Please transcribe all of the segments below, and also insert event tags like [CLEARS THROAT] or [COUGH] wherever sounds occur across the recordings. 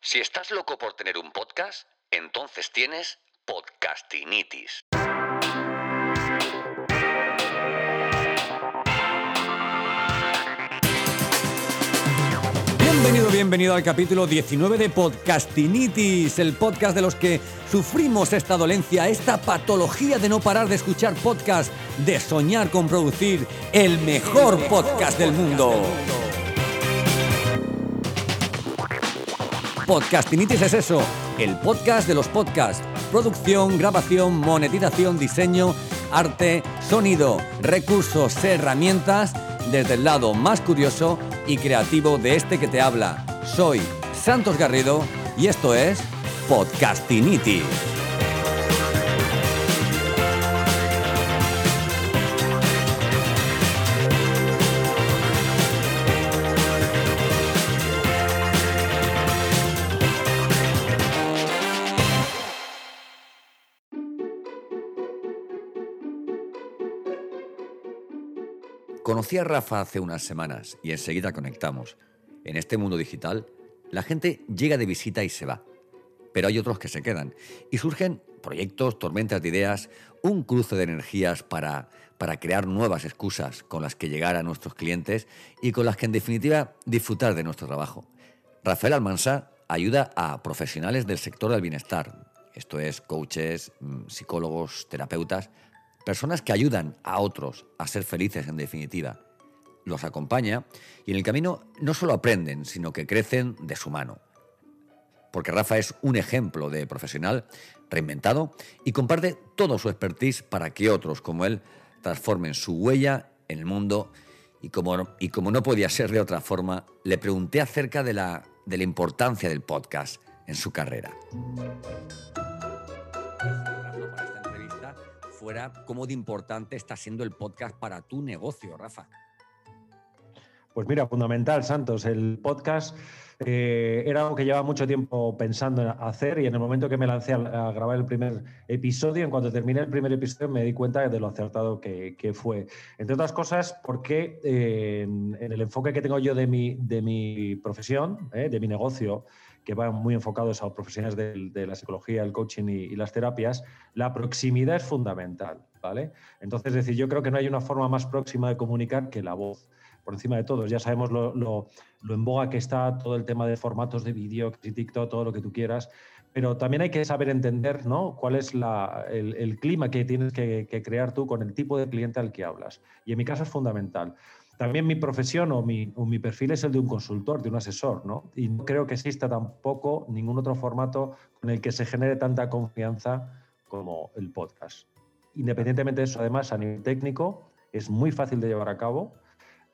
Si estás loco por tener un podcast, entonces tienes podcastinitis. Bienvenido, bienvenido al capítulo 19 de Podcastinitis, el podcast de los que sufrimos esta dolencia, esta patología de no parar de escuchar podcast, de soñar con producir el mejor podcast del mundo. Podcastinitis es eso, el podcast de los podcasts. Producción, grabación, monetización, diseño, arte, sonido, recursos, herramientas, desde el lado más curioso y creativo de este que te habla. Soy Santos Garrido y esto es Podcastinitis. Conocí a Rafa hace unas semanas y enseguida conectamos. En este mundo digital, la gente llega de visita y se va. Pero hay otros que se quedan y surgen proyectos, tormentas de ideas, un cruce de energías para, para crear nuevas excusas con las que llegar a nuestros clientes y con las que en definitiva disfrutar de nuestro trabajo. Rafael Almansa ayuda a profesionales del sector del bienestar, esto es coaches, mm, psicólogos, terapeutas, personas que ayudan a otros a ser felices en definitiva. Los acompaña y en el camino no solo aprenden, sino que crecen de su mano. Porque Rafa es un ejemplo de profesional reinventado y comparte todo su expertise para que otros como él transformen su huella en el mundo y como, y como no podía ser de otra forma, le pregunté acerca de la, de la importancia del podcast en su carrera cómo de importante está siendo el podcast para tu negocio, Rafa. Pues mira, fundamental, Santos. El podcast eh, era algo que llevaba mucho tiempo pensando en hacer y en el momento que me lancé a, grabar el primer episodio, en cuanto terminé el primer episodio me di cuenta de lo acertado que, fue. Entre otras cosas, porque eh, en, el enfoque que tengo yo de mi, de mi profesión, eh, de mi negocio, que van muy enfocados a profesionales de, la psicología, el coaching y, las terapias, la proximidad es fundamental, ¿vale? Entonces, es decir, yo creo que no hay una forma más próxima de comunicar que la voz. Por encima de todos, ya sabemos lo, lo, en boga que está todo el tema de formatos de vídeo, TikTok, todo lo que tú quieras, pero también hay que saber entender ¿no? cuál es el, clima que tienes que, crear tú con el tipo de cliente al que hablas. Y en mi caso es fundamental. También mi profesión o mi, perfil es el de un consultor, de un asesor, ¿no? Y no creo que exista tampoco ningún otro formato con el que se genere tanta confianza como el podcast. Independientemente de eso, además, a nivel técnico, es muy fácil de llevar a cabo,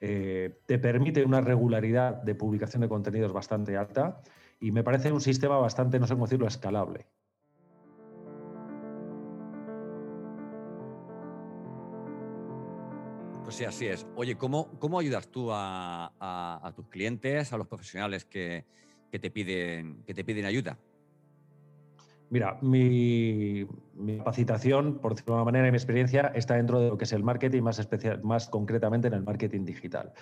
eh, te permite una regularidad de publicación de contenidos bastante alta y me parece un sistema bastante, no sé cómo decirlo, escalable. Sí, así es. Oye, ¿cómo, cómo ayudas tú a, tus clientes, a los profesionales que, te piden, que te piden ayuda? Mira, mi, capacitación, por decirlo de una manera, y mi experiencia está dentro de lo que es el marketing, más, especial, más concretamente en el marketing digital.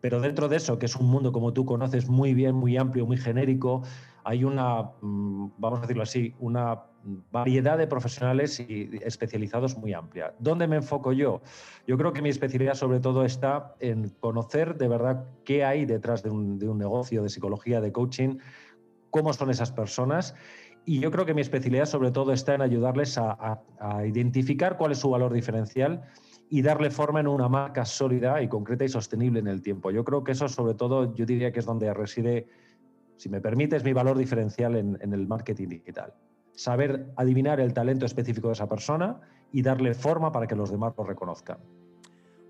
Pero dentro de eso, que es un mundo, como tú conoces, muy bien, muy amplio, muy genérico, hay una, mm, vamos a decirlo así, una variedad de profesionales y especializados muy amplia. ¿Dónde me enfoco yo? Yo creo que mi especialidad sobre todo está en conocer de verdad qué hay detrás de un, negocio de psicología, de coaching, cómo son esas personas. Y yo creo que mi especialidad sobre todo está en ayudarles a, identificar cuál es su valor diferencial y darle forma en una marca sólida y concreta y sostenible en el tiempo. Yo creo que eso sobre todo yo diría que es donde reside, si me permites, mi valor diferencial en el marketing digital saber adivinar el talento específico de esa persona y darle forma para que los demás lo reconozcan.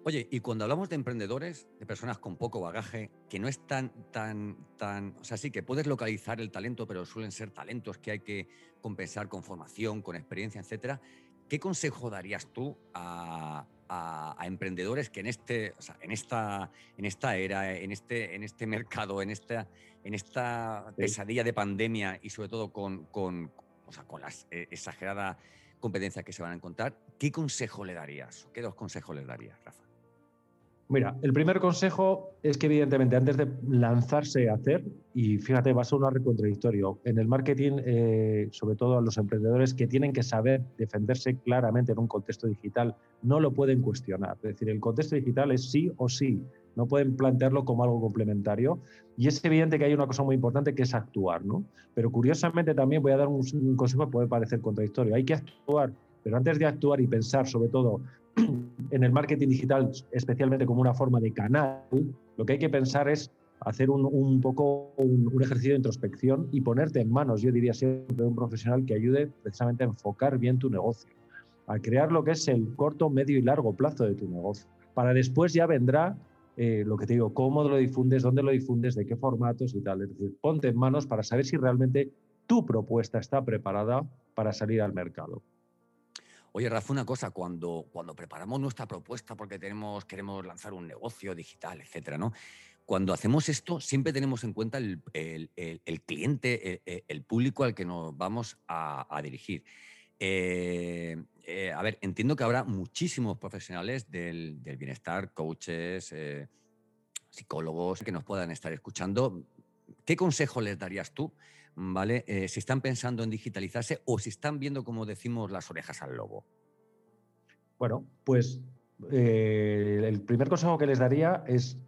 Oye, y cuando hablamos de emprendedores, de personas con poco bagaje, que no están tan, tan, o sea, sí que puedes localizar el talento, pero suelen ser talentos que hay que compensar con formación, con experiencia, etcétera. ¿Qué consejo darías tú a, emprendedores que en este, o sea, en esta, en esta era, en este, en este mercado, en esta, en esta pesadilla de pandemia y sobre todo con, con, o sea, con la eh, exagerada competencia que se van a encontrar, ¿qué consejo le darías? ¿Qué dos consejos le darías, Rafa? Mira, el primer consejo es que evidentemente antes de lanzarse a hacer, y fíjate, va a un contradictorio, en el marketing, eh, sobre todo a los emprendedores que tienen que saber defenderse claramente en un contexto digital, no lo pueden cuestionar. Es decir, el contexto digital es sí o sí, no pueden plantearlo como algo complementario. Y es evidente que hay una cosa muy importante que es actuar, ¿no? Pero curiosamente también voy a dar un, un consejo que puede parecer contradictorio. Hay que actuar, pero antes de actuar y pensar sobre todo [CLEARS THROAT] en el marketing digital, especialmente como una forma de canal, lo que hay que pensar es hacer un, poco un, ejercicio de introspección y ponerte en manos, yo diría siempre, de un profesional que ayude precisamente a enfocar bien tu negocio, a crear lo que es el corto, medio y largo plazo de tu negocio. Para después ya vendrá eh, lo que te digo, cómo lo difundes, dónde lo difundes, de qué formatos y tal. Es decir, ponte en manos para saber si realmente tu propuesta está preparada para salir al mercado. Oye, Rafa, una cosa, cuando, cuando preparamos nuestra propuesta porque tenemos, queremos lanzar un negocio digital, etcétera, ¿no? Cuando hacemos esto, siempre tenemos en cuenta el, cliente, el, público al que nos vamos a, dirigir. Eh, eh, a ver, entiendo que habrá muchísimos profesionales del, bienestar, coaches, eh, psicólogos que nos puedan estar escuchando. ¿Qué consejo les darías tú ¿vale? Eh, si están pensando en digitalizarse o si están viendo, como decimos, las orejas al lobo. Bueno, pues eh, el primer consejo que les daría es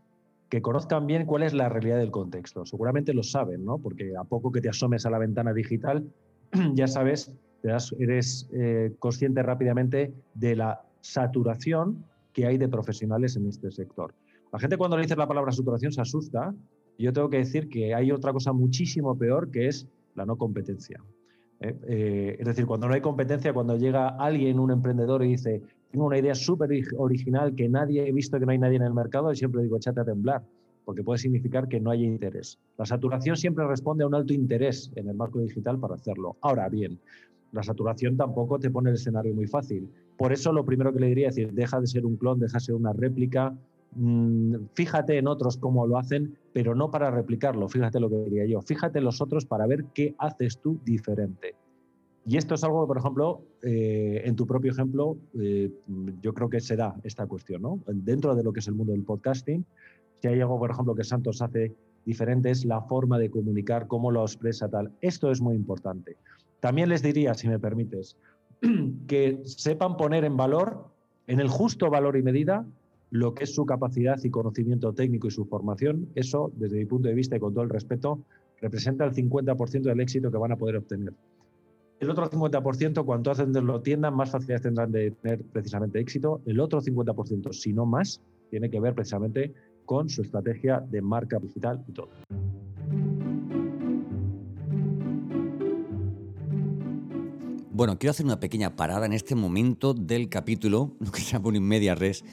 que conozcan bien cuál es la realidad del contexto. Seguramente lo saben, ¿no? Porque a poco que te asomes a la ventana digital, [CLEARS THROAT] ya sabes, eres eh, consciente rápidamente de la saturación que hay de profesionales en este sector. La gente cuando le dices la palabra saturación se asusta yo tengo que decir que hay otra cosa muchísimo peor que es la no competencia. ¿eh? Eh, es decir, cuando no hay competencia, cuando llega alguien, un emprendedor, y dice, tengo una idea súper original que nadie he visto que no hay nadie en el mercado, y siempre digo, échate a temblar, porque puede significar que no haya interés. La saturación siempre responde a un alto interés en el marco digital para hacerlo. Ahora bien, la saturación tampoco te pone el escenario muy fácil. Por eso lo primero que le diría es decir, deja de ser un clon, deja de ser una réplica, fíjate en otros cómo lo hacen, pero no para replicarlo, fíjate lo que diría yo, fíjate en los otros para ver qué haces tú diferente. Y esto es algo que, por ejemplo, eh, en tu propio ejemplo, eh, yo creo que se da esta cuestión, ¿no? Dentro de lo que es el mundo del podcasting, si hay algo, por ejemplo, que Santos hace diferente es la forma de comunicar, cómo lo expresa tal. Esto es muy importante. También les diría, si me permites, [CLEARS THROAT] que sepan poner en valor, en el justo valor y medida, lo que es su capacidad y conocimiento técnico y su formación, eso, desde mi punto de vista y con todo el respeto, representa el 50% del éxito que van a poder obtener. El otro 50%, cuanto de lo tiendan, más facilidades tendrán de tener precisamente éxito. El otro 50%, si no más, tiene que ver precisamente con su estrategia de marca digital y todo. Bueno, quiero hacer una pequeña parada en este momento del capítulo, [LAUGHS] lo que se llama un res,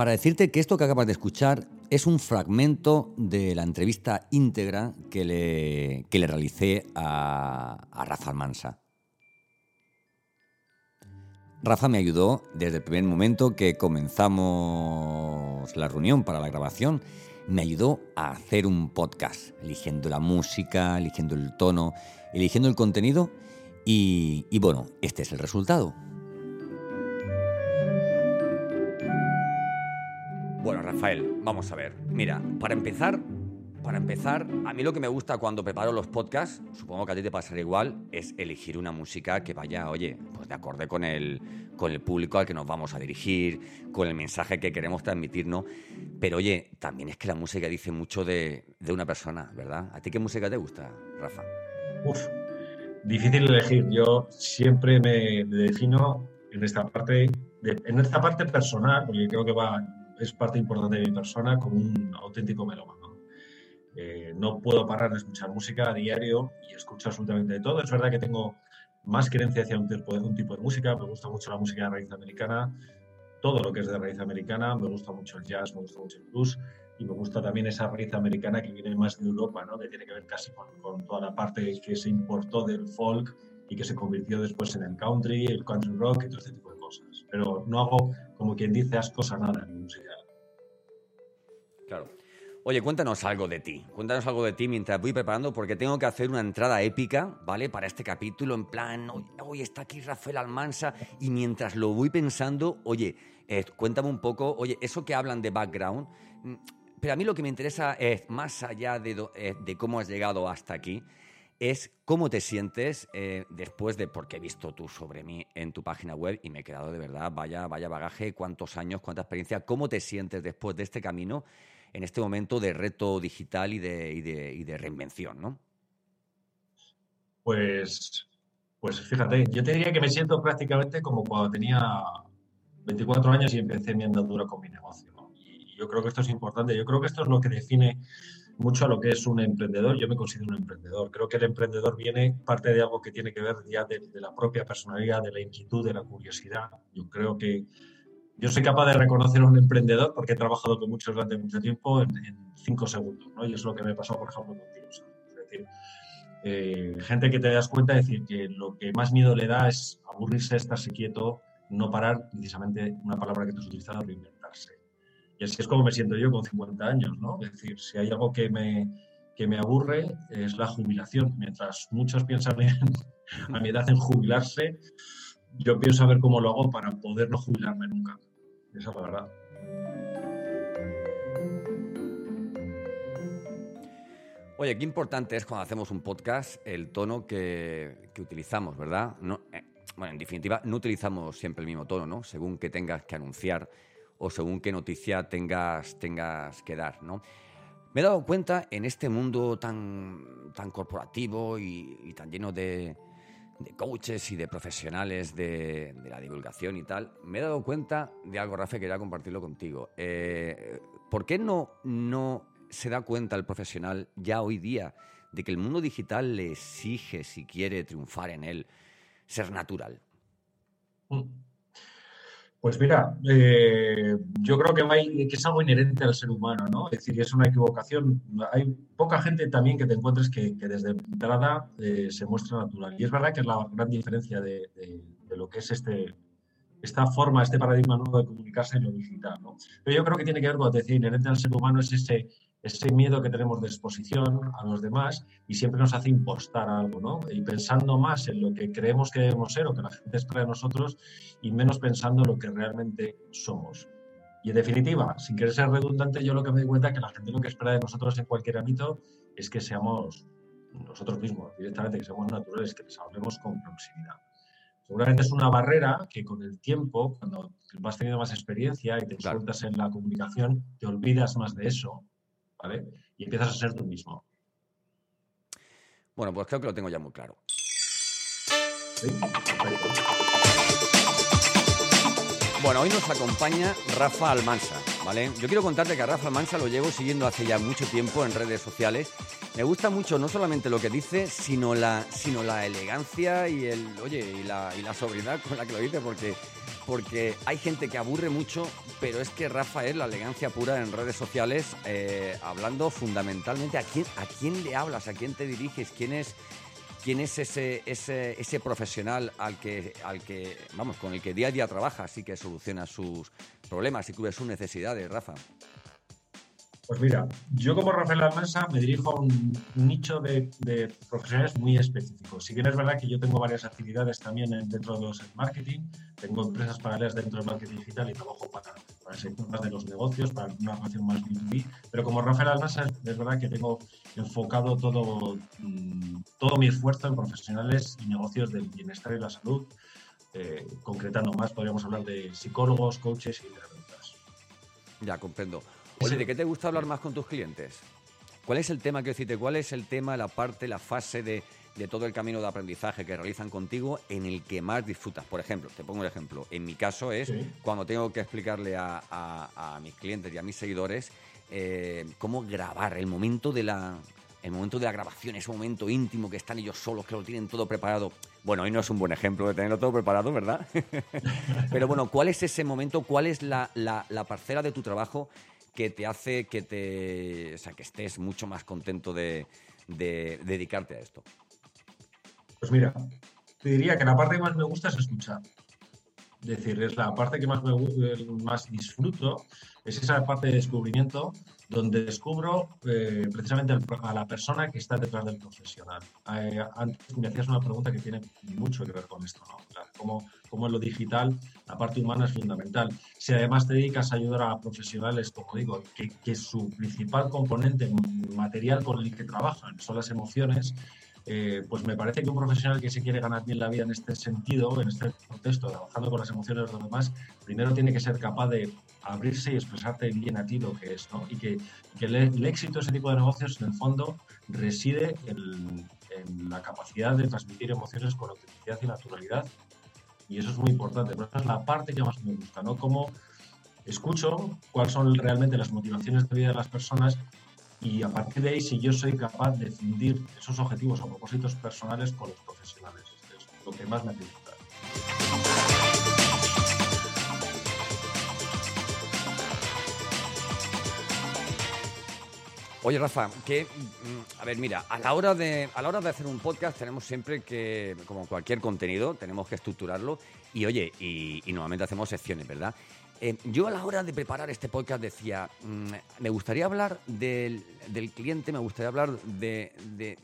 para decirte que esto que acabas de escuchar es un fragmento de la entrevista íntegra que le, le realicé a, Rafa Mansa. Rafa me ayudó desde el primer momento que comenzamos la reunión para la grabación. Me ayudó a hacer un podcast, eligiendo la música, eligiendo el tono, eligiendo el contenido y bueno, este es el resultado. Bueno, Rafael, vamos a ver. Mira, para empezar, para empezar, a mí lo que me gusta cuando preparo los podcasts, supongo que a ti te pasará igual, es elegir una música que vaya, oye, pues de acorde con el, con el público al que nos vamos a dirigir, con el mensaje que queremos transmitir, ¿no? Pero oye, también es que la música dice mucho de, de una persona, ¿verdad? ¿A ti qué música te gusta, Rafa? Uf, difícil elegir. Yo siempre me defino en esta parte, en esta parte personal, porque creo que va es parte importante de mi persona como un auténtico melómano. Eh, no puedo parar de escuchar música a diario y escucho absolutamente de todo. Es verdad que tengo más creencia hacia un tipo, de, un tipo de música, me gusta mucho la música de raíz americana, todo lo que es de raíz americana, me gusta mucho el jazz, me gusta mucho el blues y me gusta también esa raíz americana que viene más de Europa, ¿no? que tiene que ver casi con, con toda la parte que se importó del folk y que se convirtió después en el country, el country rock y todo este tipo de cosas. Pero no hago, como quien dice, as cosa nada en música. Claro. Oye, cuéntanos algo de ti. Cuéntanos algo de ti mientras voy preparando, porque tengo que hacer una entrada épica, ¿vale? Para este capítulo, en plan, hoy está aquí Rafael Almansa, y mientras lo voy pensando, oye, eh, cuéntame un poco, oye, eso que hablan de background, mm, pero a mí lo que me interesa es, más allá de, eh, de cómo has llegado hasta aquí, es cómo te sientes eh, después de, porque he visto tú sobre mí en tu página web y me he quedado de verdad, vaya, vaya bagaje, cuántos años, cuánta experiencia, cómo te sientes después de este camino en este momento de reto digital y de, reinvención, ¿no? Pues, pues fíjate, yo te diría que me siento prácticamente como cuando tenía 24 años y empecé mi andadura con mi negocio. Y yo creo que esto es importante, yo creo que esto es lo que define mucho a lo que es un emprendedor. Yo me considero un emprendedor. Creo que el emprendedor viene parte de algo que tiene que ver ya de la propia personalidad, de la inquietud, de la curiosidad. Yo creo que yo soy capaz de reconocer a un emprendedor porque he trabajado con muchos durante mucho tiempo en, cinco segundos, ¿no? Y es lo que me pasó, por ejemplo, contigo. Es decir, eh, gente que te das cuenta de decir que lo que más miedo le da es aburrirse, estarse quieto, no parar, precisamente una palabra que tú has utilizado, reinventarse. Y así es como me siento yo con 50 años, ¿no? Es decir, si hay algo que me, que me aburre es la jubilación. Mientras muchos piensan [LAUGHS] a mi edad en jubilarse, yo pienso a ver cómo lo hago para poder no jubilarme nunca. Esa es verdad. Oye, qué importante es cuando hacemos un podcast el tono que, utilizamos, ¿verdad? Eh, bueno, en definitiva, no utilizamos siempre el mismo tono, ¿no? Según que tengas que anunciar o según qué noticia tengas, tengas que dar, ¿no? Me he dado cuenta en este mundo tan, tan corporativo y tan lleno de, de coaches y de profesionales de, la divulgación y tal, me he dado cuenta de algo, Rafa, que quería compartirlo contigo. Eh, ¿Por qué no, no se da cuenta el profesional ya hoy día de que el mundo digital le exige, si quiere triunfar en él, ser natural? Mm. Pues mira, eh, yo creo que, que, es algo inherente al ser humano, ¿no? Es decir, es una equivocación. Hay poca gente también que te encuentres que, desde entrada eh, se muestra natural. Y es verdad que es la gran diferencia de, de, lo que es este, esta forma, este paradigma nuevo de comunicarse en lo digital, ¿no? Pero yo creo que tiene que ver, como te decía, inherente al ser humano es ese ese miedo que tenemos de exposición a los demás y siempre nos hace impostar algo, ¿no? Y pensando más en lo que creemos que debemos ser o que la gente espera de nosotros y menos pensando en lo que realmente somos. Y en definitiva, sin querer ser redundante, yo lo que me doy cuenta es que la gente lo que espera de nosotros en cualquier ámbito es que seamos nosotros mismos, directamente, que seamos naturales, que les hablemos con proximidad. Seguramente es una barrera que con el tiempo, cuando vas teniendo más experiencia y te claro. en la comunicación, te olvidas más de eso y empiezas a ser tú mismo. Bueno, pues creo que lo tengo ya muy claro. Bueno, hoy nos acompaña Rafa Almansa, Yo quiero contarte que a Rafa Almansa lo llevo siguiendo hace ya mucho tiempo en redes sociales. Me gusta mucho no solamente lo que dice, sino la, sino la elegancia y el, oye, y la, y la sobriedad con la que lo dice, porque porque hay gente que aburre mucho, pero es que Rafa es la elegancia pura en redes sociales, eh, hablando fundamentalmente a quién, a quién le hablas, a quién te diriges, quién es, quién es ese, ese, ese profesional al que, al que, vamos, con el que día a día trabajas y que soluciona sus problemas y cubre sus necesidades, Rafa. Pues mira, yo como Rafael Almansa me dirijo a un nicho de, profesionales muy específicos. Si bien es verdad que yo tengo varias actividades también dentro de los marketing, tengo empresas paralelas dentro del marketing digital y trabajo para, para sector más de los negocios, para una relación más B2B, pero como Rafael Almansa es verdad que tengo enfocado todo, mm, todo mi esfuerzo en profesionales y negocios del bienestar y la salud, eh, concretando más, podríamos hablar de psicólogos, coaches y terapeutas. Ya, comprendo. Oye, ¿de qué te gusta hablar más con tus clientes? ¿Cuál es el tema que decirte? ¿Cuál es el tema, la parte, la fase de, todo el camino de aprendizaje que realizan contigo en el que más disfrutas? Por ejemplo, te pongo un ejemplo. En mi caso es cuando tengo que explicarle a, mis clientes y a mis seguidores eh, cómo grabar el momento de la, el momento de la grabación, ese momento íntimo que están ellos solos, que lo tienen todo preparado. Bueno, hoy no es un buen ejemplo de tenerlo todo preparado, ¿verdad? [LAUGHS] Pero bueno, ¿cuál es ese momento? ¿Cuál es la, la, parcela de tu trabajo que te hace que te, o sea, que estés mucho más contento de, de dedicarte a esto? Pues mira, te diría que la parte que más me gusta es escuchar. Es decir, es la parte que más, me, más disfruto, es esa parte de descubrimiento donde descubro eh, precisamente a la persona que está detrás del profesional. Eh, antes me hacías una pregunta que tiene mucho que ver con esto, ¿no? cómo, en lo digital la parte humana es fundamental. Si además te dedicas a ayudar a profesionales, como digo, que, que su principal componente material con el que trabajan son las emociones, eh, pues me parece que un profesional que se quiere ganar bien la vida en este sentido, en este contexto, trabajando con las emociones de los demás, primero tiene que ser capaz de abrirse y expresarte bien a ti lo que es, ¿no? Y que, el, éxito de ese tipo de negocios, en el fondo, reside en, la capacidad de transmitir emociones con autenticidad y naturalidad. Y eso es muy importante, pero esa es la parte que más me gusta, ¿no? Cómo escucho cuáles son realmente las motivaciones de vida de las personas y a partir de ahí si yo soy capaz de fundir esos objetivos o propósitos personales con los profesionales. Esto es lo que más me gusta. Oye, Rafa, que, mm, a ver, mira, a la, hora de, a la hora de hacer un podcast tenemos siempre que, como cualquier contenido, tenemos que estructurarlo y, oye, y, y normalmente hacemos secciones, ¿verdad? Eh, yo a la hora de preparar este podcast decía, mm, me gustaría hablar del, cliente, me gustaría hablar de,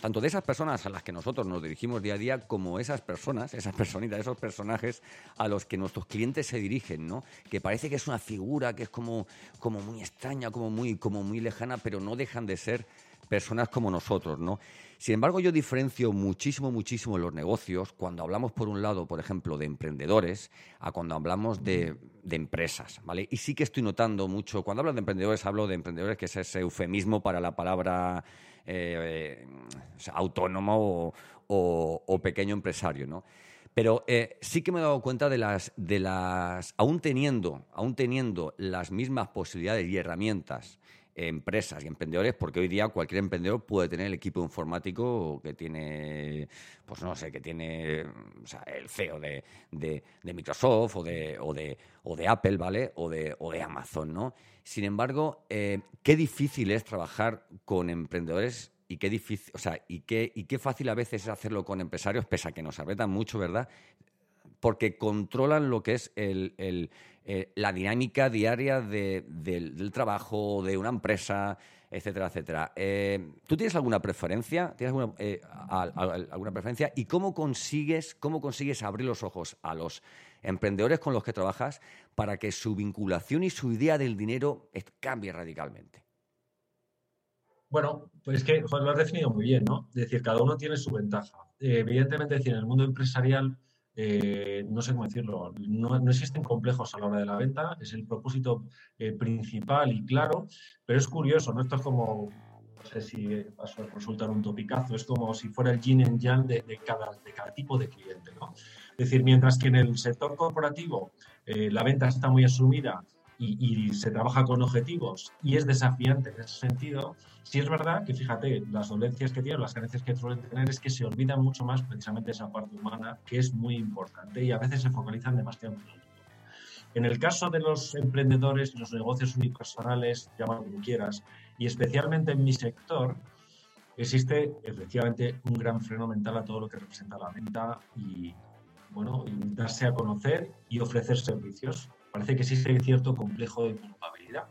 tanto de esas personas a las que nosotros nos dirigimos día a día como esas personas, esas personitas, esos personajes a los que nuestros clientes se dirigen, ¿no? Que parece que es una figura que es como, como muy extraña, como muy, como muy lejana, pero no dejan de ser personas como nosotros, ¿no? Sin embargo, yo diferencio muchísimo, muchísimo en los negocios cuando hablamos, por un lado, por ejemplo, de emprendedores, a cuando hablamos de, empresas, ¿vale? Y sí que estoy notando mucho, cuando hablo de emprendedores, hablo de emprendedores, que es ese eufemismo para la palabra eh, autónomo o, pequeño empresario, ¿no? Pero eh, sí que me he dado cuenta de las, de las, aún teniendo, aún teniendo las mismas posibilidades y herramientas empresas y emprendedores, porque hoy día cualquier emprendedor puede tener el equipo informático que tiene, pues no sé, que tiene el CEO de, Microsoft o de, o, de, o de Apple, ¿vale? O de, o de Amazon, ¿no? Sin embargo, eh, qué difícil es trabajar con emprendedores y qué difícil, o sea, y qué, y qué fácil a veces es hacerlo con empresarios, pese a que nos apretan mucho, ¿verdad? Porque controlan lo que es eh, la dinámica diaria del, trabajo, de una empresa, etcétera, etcétera. Eh, ¿Tú tienes alguna preferencia? ¿Tienes alguna, eh, alguna preferencia? ¿Y cómo consigues, cómo consigues abrir los ojos a los emprendedores con los que trabajas para que su vinculación y su idea del dinero cambie radicalmente? Bueno, pues es que lo has definido muy bien, ¿no? Es decir, cada uno tiene su ventaja. evidentemente, decir, en el mundo empresarial eh, no sé cómo decirlo, no, existen complejos a la hora de la venta, es el propósito eh, principal y claro, pero es curioso, ¿no? Esto es como, no sé si va a resultar un topicazo, es como si fuera el yin and yang de, cada, de cada tipo de cliente, ¿no? Es decir, mientras que en el sector corporativo eh, la venta está muy asumida y, se trabaja con objetivos y es desafiante en ese sentido, sí es verdad que fíjate, las dolencias que tienen, las carencias que suelen tener es que se olvidan mucho más precisamente esa parte humana que es muy importante y a veces se focalizan demasiado en el en el caso de los emprendedores y los negocios unipersonales, llámalo como quieras, y especialmente en mi sector, existe efectivamente un gran freno mental a todo lo que representa la venta y, bueno, darse a conocer y ofrecer servicios parece que existe cierto complejo de culpabilidad.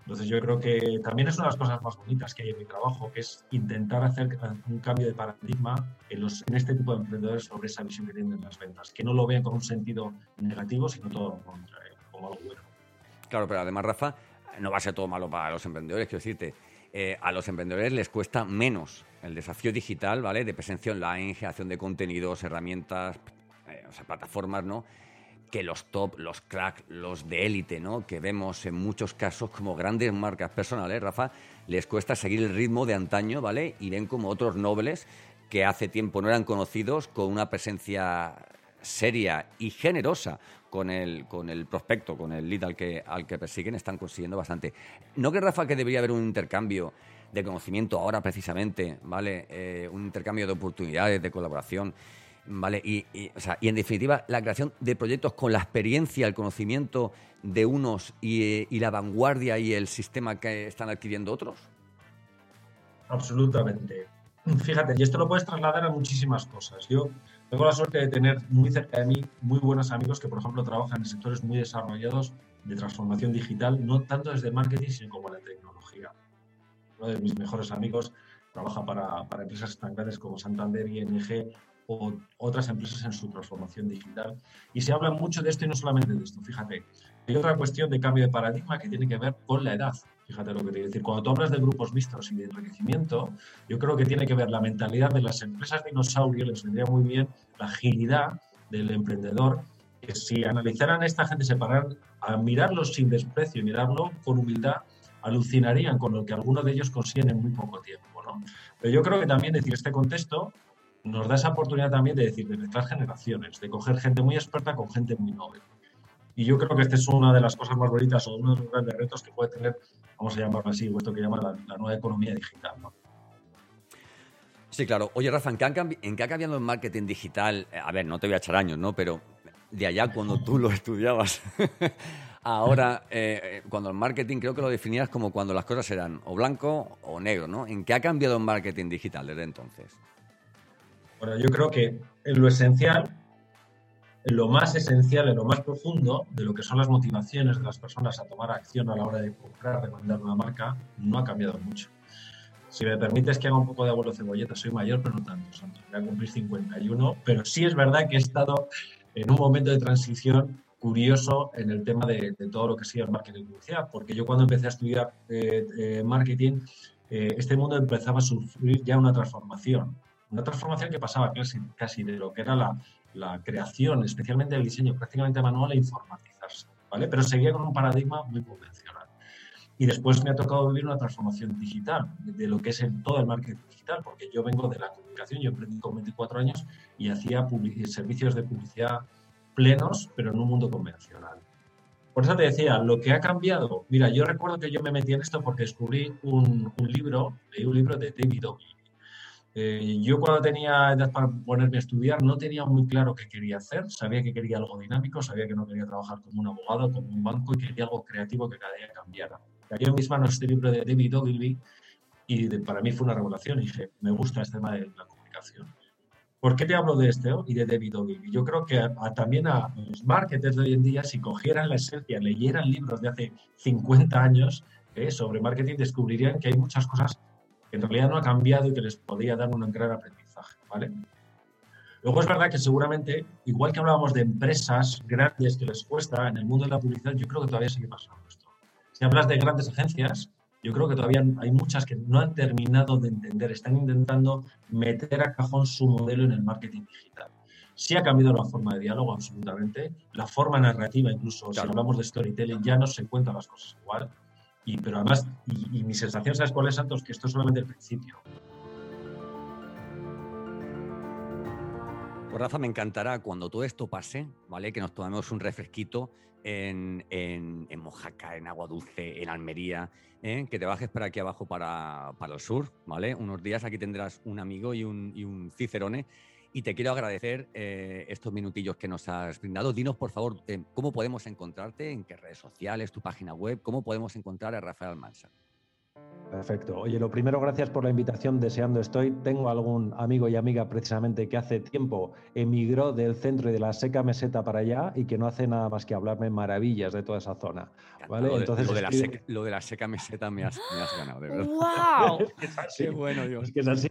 Entonces yo creo que también es una de las cosas más bonitas que hay en mi trabajo, que es intentar hacer un cambio de paradigma en, los, en este tipo de emprendedores sobre esa visión que tienen las ventas, que no lo vean con un sentido negativo, sino todo contrario, como algo bueno. Claro, pero además, Rafa, no va a ser todo malo para los emprendedores, quiero decirte. Eh, a los emprendedores les cuesta menos el desafío digital, ¿vale? De presencia online, generación de contenidos, herramientas, eh, o sea, plataformas, ¿no? Que los top, los crack, los de élite, ¿no? Que vemos en muchos casos como grandes marcas personales, Rafa, les cuesta seguir el ritmo de antaño, ¿vale? Y ven como otros nobles que hace tiempo no eran conocidos con una presencia seria y generosa con el, con el prospecto, con el lead al que, al que persiguen, están consiguiendo bastante. ¿No que Rafa que debería haber un intercambio de conocimiento ahora precisamente, ¿vale? Eh, un intercambio de oportunidades, de colaboración, ¿vale? Y, en definitiva, la creación de proyectos con la experiencia, el conocimiento de unos y, y la vanguardia y el sistema que están adquiriendo otros. Absolutamente. Fíjate, y esto lo puedes trasladar a muchísimas cosas. Yo tengo la suerte de tener muy cerca de mí muy buenos amigos que, por ejemplo, trabajan en sectores muy desarrollados de transformación digital, no tanto desde marketing, sino como la tecnología. Uno de mis mejores amigos trabaja para, para empresas tan grandes como Santander, ING o otras empresas en su transformación digital. Y se habla mucho de esto y no solamente de esto. Fíjate, hay otra cuestión de cambio de paradigma que tiene que ver con la edad. Fíjate lo que te quiero decir. Cuando tú hablas de grupos mixtos y de enriquecimiento, yo creo que tiene que ver la mentalidad de las empresas dinosaurio, les vendría muy bien la agilidad del emprendedor, que si analizaran a esta gente, se pararan a mirarlo sin desprecio y mirarlo con humildad, alucinarían con lo que algunos de ellos consiguen en muy poco tiempo. ¿no? Pero yo creo que también decir este contexto nos da esa oportunidad también de decir, de mezclar generaciones, de coger gente muy experta con gente muy noble. Y yo creo que esta es una de las cosas más bonitas o uno de los grandes retos que puede tener, vamos a llamarlo así, o esto que llama la, nueva economía digital. ¿no? Sí, claro. Oye, Rafa, ¿en qué, ha cambiado el marketing digital? A ver, no te voy a echar años, ¿no? Pero de allá cuando tú lo [LAUGHS] estudiabas, ahora, eh, eh, cuando el marketing creo que lo definías como cuando las cosas eran o blanco o negro, ¿no? ¿En qué ha cambiado el marketing digital desde entonces? Bueno, yo creo que en lo esencial, en lo más esencial, en lo más profundo de lo que son las motivaciones de las personas a tomar acción a la hora de comprar, de mandar una marca, no ha cambiado mucho. Si me permites que haga un poco de abuelo cebolleta, soy mayor, pero no tanto, Voy a cumplir 51, pero sí es verdad que he estado en un momento de transición curioso en el tema de, todo lo que sigue el marketing y publicidad, porque yo cuando empecé a estudiar eh, eh, marketing, eh, este mundo empezaba a sufrir ya una transformación una transformación que pasaba casi, casi de lo que era la, la creación, especialmente el diseño prácticamente manual, a informatizarse, ¿vale? Pero seguía con un paradigma muy convencional. Y después me ha tocado vivir una transformación digital, de lo que es todo el marketing digital, porque yo vengo de la comunicación, yo emprendí con 24 años y hacía servicios de publicidad plenos, pero en un mundo convencional. Por eso te decía, lo que ha cambiado, mira, yo recuerdo que yo me metí en esto porque descubrí un, un libro, leí un libro de David Ogilvy, eh, yo cuando tenía edad para ponerme a estudiar no tenía muy claro qué quería hacer, sabía que quería algo dinámico, sabía que no quería trabajar como un abogado, como un banco y quería algo creativo que cada día cambiara. Cayó en mis manos este libro de David Ogilvy y para mí fue una revelación y dije, me gusta este tema de la comunicación. ¿Por qué te hablo de este y de David Ogilvy? Yo creo que también a los marketers de hoy en día, si cogieran la esencia, leyeran libros de hace 50 años eh, sobre marketing, descubrirían que hay muchas cosas que en realidad no ha cambiado y que les podría dar un gran aprendizaje, ¿vale? Luego es verdad que seguramente, igual que hablábamos de empresas grandes que les cuesta en el mundo de la publicidad, yo creo que todavía sigue pasando esto. Si hablas de grandes agencias, yo creo que todavía hay muchas que no han terminado de entender, están intentando meter a cajón su modelo en el marketing digital. Sí ha cambiado la forma de diálogo, absolutamente. La forma narrativa, incluso si hablamos de storytelling, ya no se cuentan las cosas igual. Y, pero además, y, mi sensación, ¿sabes cuál es, Santos? Que esto es solamente el principio. Pues Rafa, me encantará cuando todo esto pase, ¿vale? Que nos tomemos un refresquito en, en, en Mojaca, en Agua Dulce, en Almería, ¿eh? que te bajes para aquí abajo para, para, el sur, ¿vale? Unos días aquí tendrás un amigo y un, y un cicerone y te quiero agradecer eh, estos minutillos que nos has brindado. Dinos, por favor, eh, cómo podemos encontrarte, en qué redes sociales, tu página web, cómo podemos encontrar a Rafael Almansa. Perfecto. Oye, lo primero, gracias por la invitación. Deseando estoy. Tengo algún amigo y amiga precisamente que hace tiempo emigró del centro y de la seca meseta para allá y que no hace nada más que hablarme maravillas de toda esa zona. ¿vale? Lo, Entonces, de, la seca, meseta me has, ganado, de verdad. ¡Wow! [LAUGHS] Qué bueno, Dios. Es que es así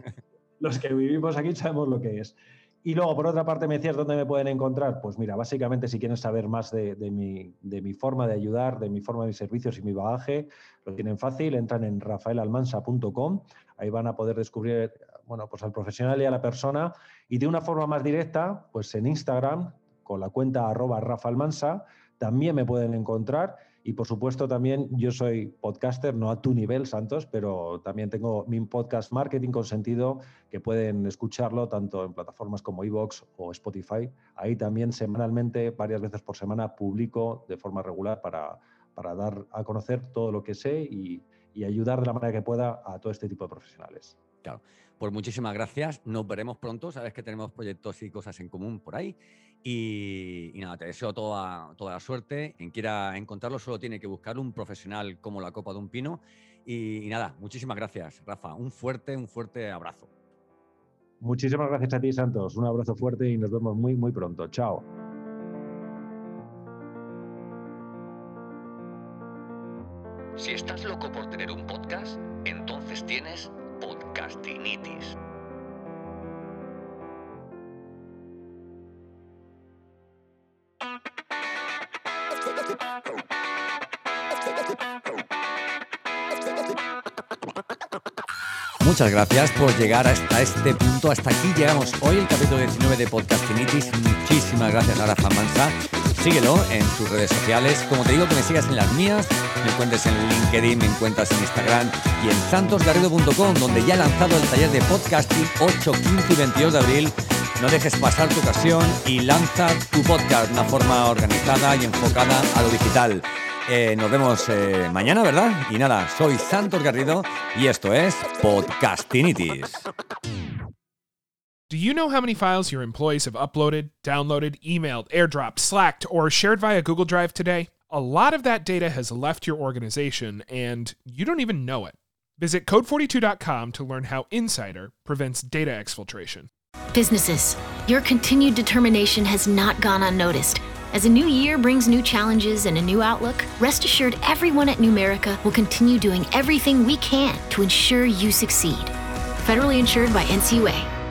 los que vivimos aquí sabemos lo que es. Y luego, por otra parte, me decías dónde me pueden encontrar. Pues mira, básicamente si quieren saber más de, mi, forma de ayudar, de mi forma de mis servicios y mi bagaje, lo tienen fácil, entran en rafaelalmansa.com, ahí van a poder descubrir bueno, pues al profesional y a la persona. Y de una forma más directa, pues en Instagram, con la cuenta arroba rafalmansa, también me pueden encontrar y por supuesto también yo soy podcaster, no a tu nivel, Santos, pero también tengo mi podcast Marketing con Sentido, que pueden escucharlo tanto en plataformas como Evox o Spotify. Ahí también semanalmente, varias veces por semana, publico de forma regular para, para dar a conocer todo lo que sé y, y ayudar de la manera que pueda a todo este tipo de profesionales. Claro. Pues muchísimas gracias. Nos veremos pronto. Sabes que tenemos proyectos y cosas en común por ahí. Y, nada, te deseo toda, toda la suerte. Quien quiera encontrarlo solo tiene que buscar un profesional como la copa de un pino. Y, y nada, muchísimas gracias, Rafa. Un fuerte, un fuerte abrazo. Muchísimas gracias a ti, Santos. Un abrazo fuerte y nos vemos muy, muy pronto. Chao. Si estás loco por tener un podcast, entonces tienes Muchas gracias por llegar hasta este punto. Hasta aquí llegamos hoy, el capítulo 19 de Podcastinitis. Muchísimas gracias a Rafa Mansa. Síguelo en sus redes sociales. Como te digo, que me sigas en las mías. Me encuentres en LinkedIn, me encuentras en Instagram y en santosgarrido.com, donde ya he lanzado el taller de podcasting 8, 15 y 22 de abril. No dejes pasar tu ocasión y lanza tu podcast de una forma organizada y enfocada a lo digital. Eh, nos vemos eh, mañana, ¿verdad? Y nada, soy Santos Garrido y esto es Podcastinitis. Do you know how many files your employees have uploaded, downloaded, emailed, airdropped, slacked, or shared via Google Drive today? A lot of that data has left your organization and you don't even know it. Visit code42.com to learn how Insider prevents data exfiltration. Businesses, your continued determination has not gone unnoticed. As a new year brings new challenges and a new outlook, rest assured everyone at Numerica will continue doing everything we can to ensure you succeed. Federally insured by NCUA.